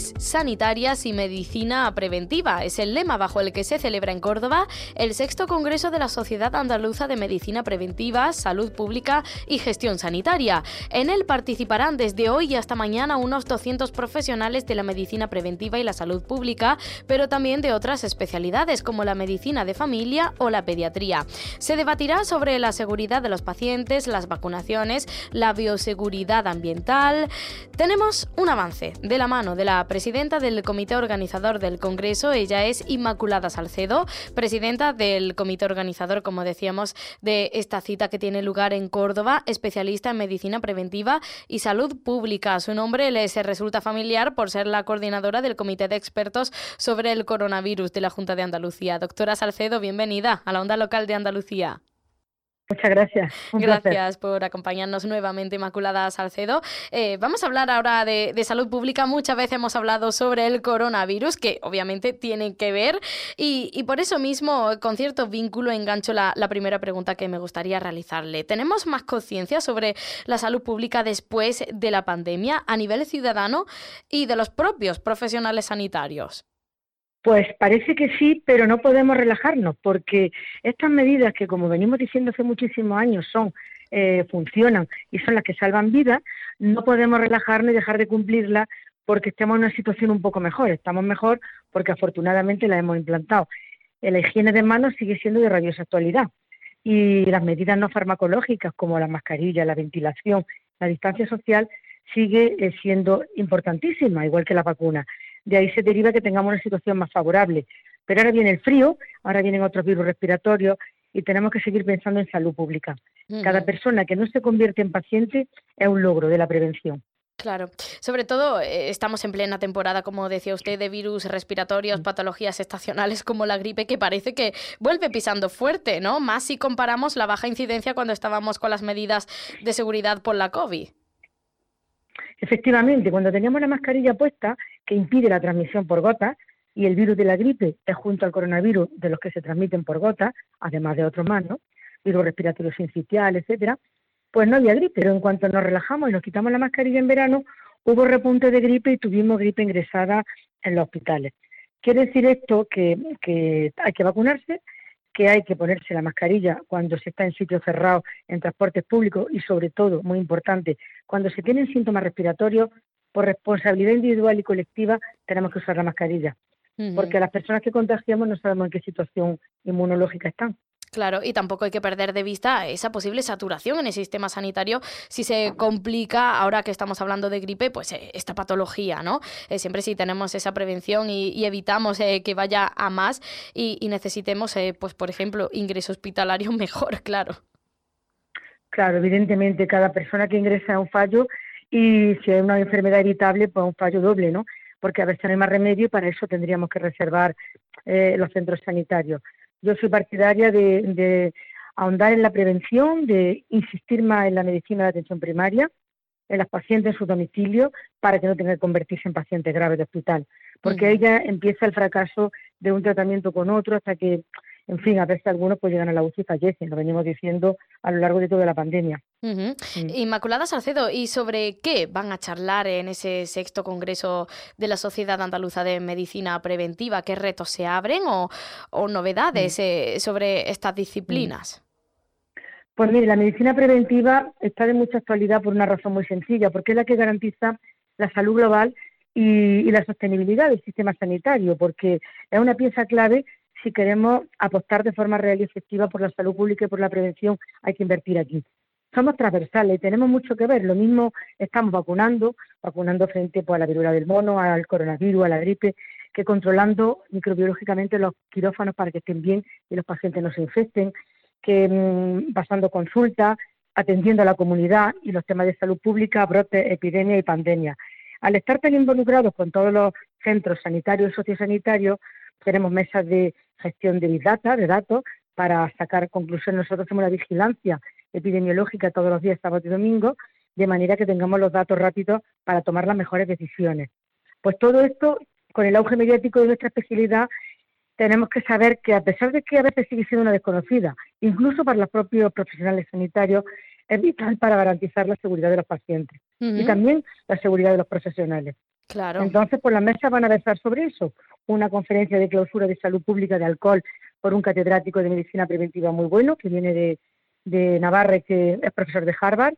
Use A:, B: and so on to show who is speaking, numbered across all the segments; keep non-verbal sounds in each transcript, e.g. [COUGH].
A: Sanitarias y medicina preventiva. Es el lema bajo el que se celebra en Córdoba el sexto Congreso de la Sociedad Andaluza de Medicina Preventiva, Salud Pública y Gestión Sanitaria. En él participarán desde hoy hasta mañana unos 200 profesionales de la medicina preventiva y la salud pública, pero también de otras especialidades como la medicina de familia o la pediatría. Se debatirá sobre la seguridad de los pacientes, las vacunaciones, la bioseguridad ambiental. Tenemos un avance de la mano de la presidenta del comité organizador del Congreso. Ella es Inmaculada Salcedo, presidenta del comité organizador, como decíamos, de esta cita que tiene lugar en Córdoba, especialista en medicina preventiva y salud pública. Su nombre les resulta familiar por ser la coordinadora del comité de expertos sobre el coronavirus de la Junta de Andalucía. Doctora Salcedo, bienvenida a la onda local de Andalucía.
B: Muchas gracias.
A: gracias por acompañarnos nuevamente, Inmaculada Salcedo. Eh, vamos a hablar ahora de, salud pública. Muchas veces hemos hablado sobre el coronavirus, que obviamente tienen que ver, y, por eso mismo, con cierto vínculo, engancho la, primera pregunta que me gustaría realizarle. ¿Tenemos más conciencia sobre la salud pública después de la pandemia a nivel ciudadano y de los propios profesionales sanitarios?
B: Pues parece que sí, pero no podemos relajarnos porque estas medidas que, como venimos diciendo hace muchísimos años, son eh, funcionan y son las que salvan vidas, no podemos relajarnos y dejar de cumplirlas porque estamos en una situación un poco mejor. Estamos mejor porque afortunadamente la hemos implantado. Eh, la higiene de manos sigue siendo de rabiosa actualidad y las medidas no farmacológicas como la mascarilla, la ventilación, la distancia social sigue eh, siendo importantísima, igual que la vacuna de ahí se deriva que tengamos una situación más favorable. Pero ahora viene el frío, ahora vienen otros virus respiratorios y tenemos que seguir pensando en salud pública. Cada persona que no se convierte en paciente es un logro de la prevención.
A: Claro, sobre todo eh, estamos en plena temporada, como decía usted, de virus respiratorios, mm. patologías estacionales como la gripe, que parece que vuelve pisando fuerte, ¿no? Más si comparamos la baja incidencia cuando estábamos con las medidas de seguridad por la COVID.
B: Efectivamente, cuando teníamos la mascarilla puesta, que impide la transmisión por gotas, y el virus de la gripe es junto al coronavirus de los que se transmiten por gotas, además de otros más, ¿no? Virus respiratorio sincitial, etcétera, pues no había gripe. Pero en cuanto nos relajamos y nos quitamos la mascarilla en verano, hubo repunte de gripe y tuvimos gripe ingresada en los hospitales. Quiere decir esto que, que hay que vacunarse, que hay que ponerse la mascarilla cuando se está en sitios cerrados, en transportes públicos y sobre todo, muy importante, cuando se tienen síntomas respiratorios, por responsabilidad individual y colectiva tenemos que usar la mascarilla, porque las personas que contagiamos no sabemos en qué situación inmunológica están.
A: Claro, y tampoco hay que perder de vista esa posible saturación en el sistema sanitario si se complica, ahora que estamos hablando de gripe, pues eh, esta patología, ¿no? Eh, siempre si tenemos esa prevención y, evitamos eh, que vaya a más y, necesitemos, pues por ejemplo, ingreso hospitalario [LAUGHS] mejor, claro.
B: Claro, evidentemente cada persona que ingresa es un fallo y si hay una enfermedad evitable, pues un fallo doble, ¿no? Porque a veces no hay más remedio y para eso tendríamos que reservar los centros sanitarios. Yo soy partidaria de, ahondar en la prevención, de insistir más en la medicina de atención primaria, en las pacientes en su domicilio, para que no tengan que convertirse en pacientes graves de hospital. Porque ahí ya empieza el fracaso de un tratamiento con otro hasta que en fin, a veces algunos pues llegan a la UCI y fallecen, lo venimos diciendo a lo largo de toda la pandemia.
A: Mm. Inmaculada Salcedo, ¿y sobre qué van a charlar en ese sexto congreso de la Sociedad Andaluza de Medicina Preventiva? ¿Qué retos se abren o, novedades mm. eh, sobre estas disciplinas?
B: Pues mire, la medicina preventiva está de mucha actualidad por una razón muy sencilla, porque es la que garantiza la salud global y, y la sostenibilidad del sistema sanitario, porque es una pieza clave si queremos apostar de forma real y efectiva por la salud pública y por la prevención, hay que invertir aquí. Somos transversales y tenemos mucho que ver. Lo mismo estamos vacunando, vacunando frente pues, a la viruela del mono, al coronavirus, a la gripe, que controlando microbiológicamente los quirófanos para que estén bien y los pacientes no se infecten, que mm, pasando consultas, atendiendo a la comunidad y los temas de salud pública, brotes, epidemia y pandemia. al estar tan involucrados con todos los centros sanitarios y sociosanitarios, tenemos mesas de gestión de data, de datos, para sacar conclusiones. Nosotros hacemos la vigilancia epidemiológica todos los días, sábado y domingo, de manera que tengamos los datos rápidos para tomar las mejores decisiones. Pues todo esto, con el auge mediático de nuestra especialidad, tenemos que saber que a pesar de que a veces sigue siendo una desconocida, incluso para los propios profesionales sanitarios, es vital para garantizar la seguridad de los pacientes y también la seguridad de los profesionales. Entonces, pues las mesas van a versar sobre eso. Una conferencia de clausura de salud pública de alcohol por un catedrático de medicina preventiva muy bueno, que viene de, de Navarra, que es profesor de Harvard.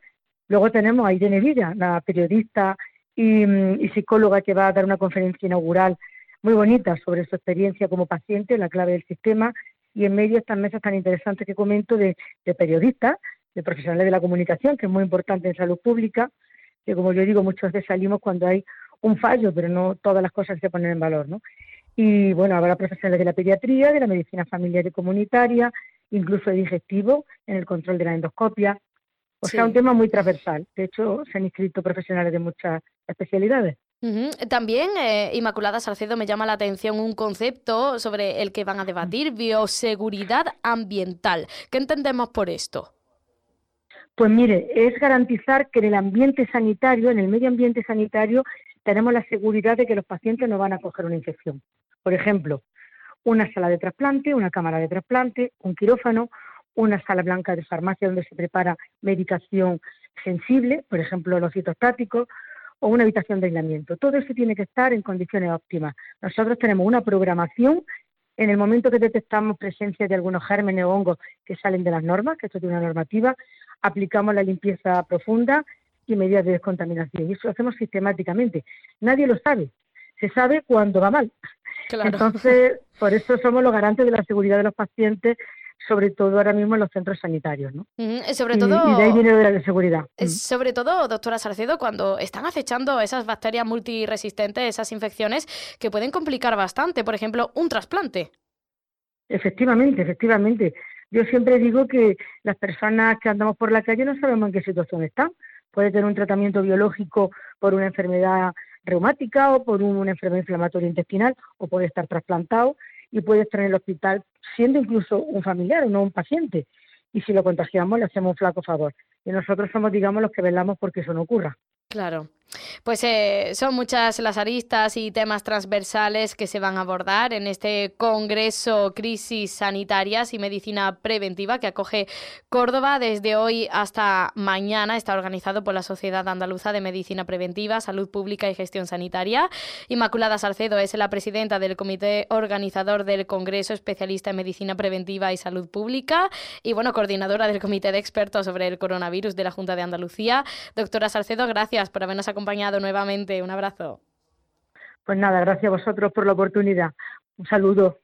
B: Luego tenemos a Irene Villa, la periodista y, y psicóloga que va a dar una conferencia inaugural muy bonita sobre su experiencia como paciente, la clave del sistema, y en medio estas mesas tan interesantes que comento de, de periodistas, de profesionales de la comunicación, que es muy importante en salud pública, que como yo digo, muchas veces salimos cuando hay un fallo, pero no todas las cosas se ponen en valor, ¿no? Y bueno, habrá profesionales de la pediatría, de la medicina familiar y comunitaria, incluso de digestivo, en el control de la endoscopia. O sea, un tema muy transversal. De hecho, se han inscrito profesionales de muchas especialidades.
A: También, eh, Inmaculada Salcedo, me llama la atención un concepto sobre el que van a debatir, bioseguridad ambiental. ¿Qué entendemos por esto?
B: Pues mire, es garantizar que en el ambiente sanitario, en el medio ambiente sanitario, tenemos la seguridad de que los pacientes no van a coger una infección. Por ejemplo, una sala de trasplante, una cámara de trasplante, un quirófano, una sala blanca de farmacia donde se prepara medicación sensible, por ejemplo, los citostáticos, o una habitación de aislamiento. Todo eso tiene que estar en condiciones óptimas. Nosotros tenemos una programación en el momento que detectamos presencia de algunos gérmenes o hongos que salen de las normas, que esto tiene una normativa, aplicamos la limpieza profunda y medidas de descontaminación. Y eso lo hacemos sistemáticamente. Nadie lo sabe. Se sabe cuando va mal. Entonces, por eso somos los garantes de la seguridad de los pacientes sobre todo ahora mismo en los centros sanitarios, ¿no?
A: sobre todo,
B: y, de ahí viene la seguridad.
A: Sobre todo, doctora Sarcedo, cuando están acechando esas bacterias multiresistentes, esas infecciones que pueden complicar bastante, por ejemplo, un trasplante.
B: Efectivamente, efectivamente. Yo siempre digo que las personas que andamos por la calle no sabemos en qué situación están. Puede tener un tratamiento biológico por una enfermedad reumática o por una enfermedad inflamatoria intestinal o puede estar trasplantado y puede estar en el hospital siendo incluso un familiar o no un paciente. Y si lo contagiamos, le hacemos un flaco favor. Y nosotros somos, digamos, los que velamos porque eso no ocurra.
A: Claro. Pues eh, son muchas las aristas y temas transversales que se van a abordar en este Congreso Crisis Sanitarias y Medicina Preventiva que acoge Córdoba desde hoy hasta mañana. Está organizado por la Sociedad Andaluza de Medicina Preventiva, Salud Pública y Gestión Sanitaria. Inmaculada Salcedo es la presidenta del comité organizador del Congreso, especialista en Medicina Preventiva y Salud Pública y, bueno, coordinadora del Comité de Expertos sobre el Coronavirus de la Junta de Andalucía. Doctora Salcedo, gracias por habernos acompañado nuevamente. Un abrazo.
B: Pues nada, gracias a vosotros por la oportunidad. Un saludo.